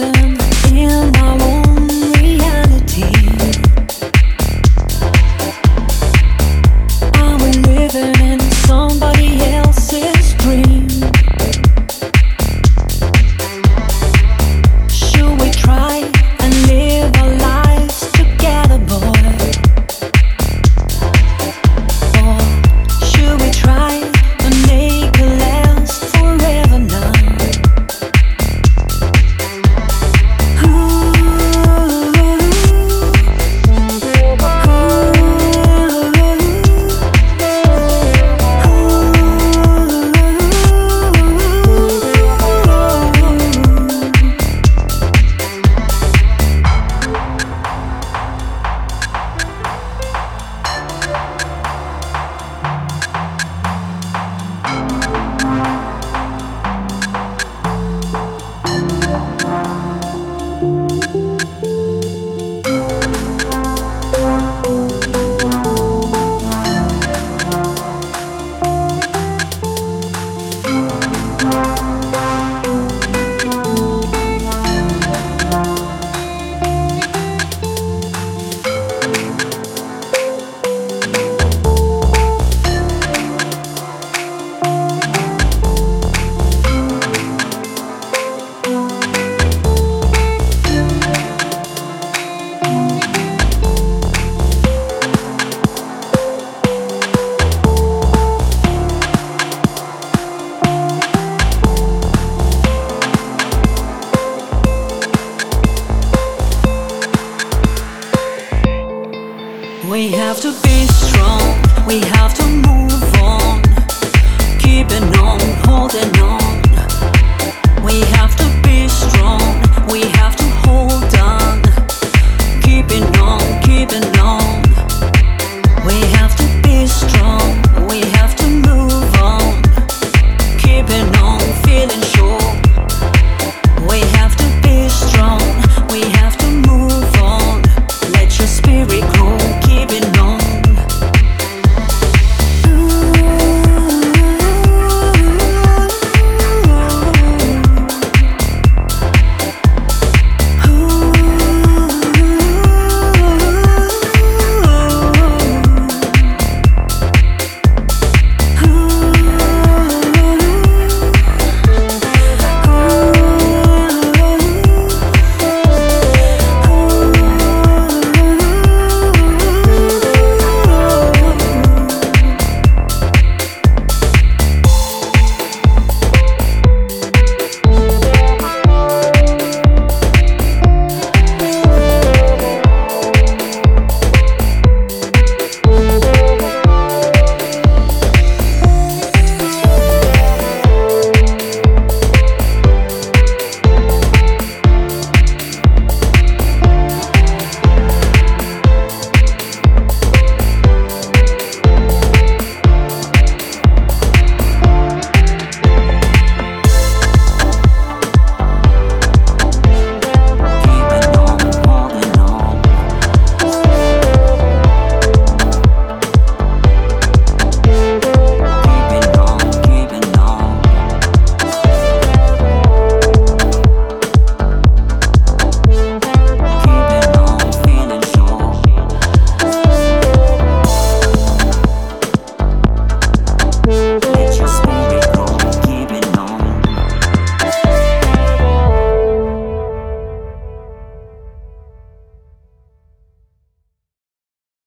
We have to be strong, we have to move on, keeping on, holding on. We have to be strong, we have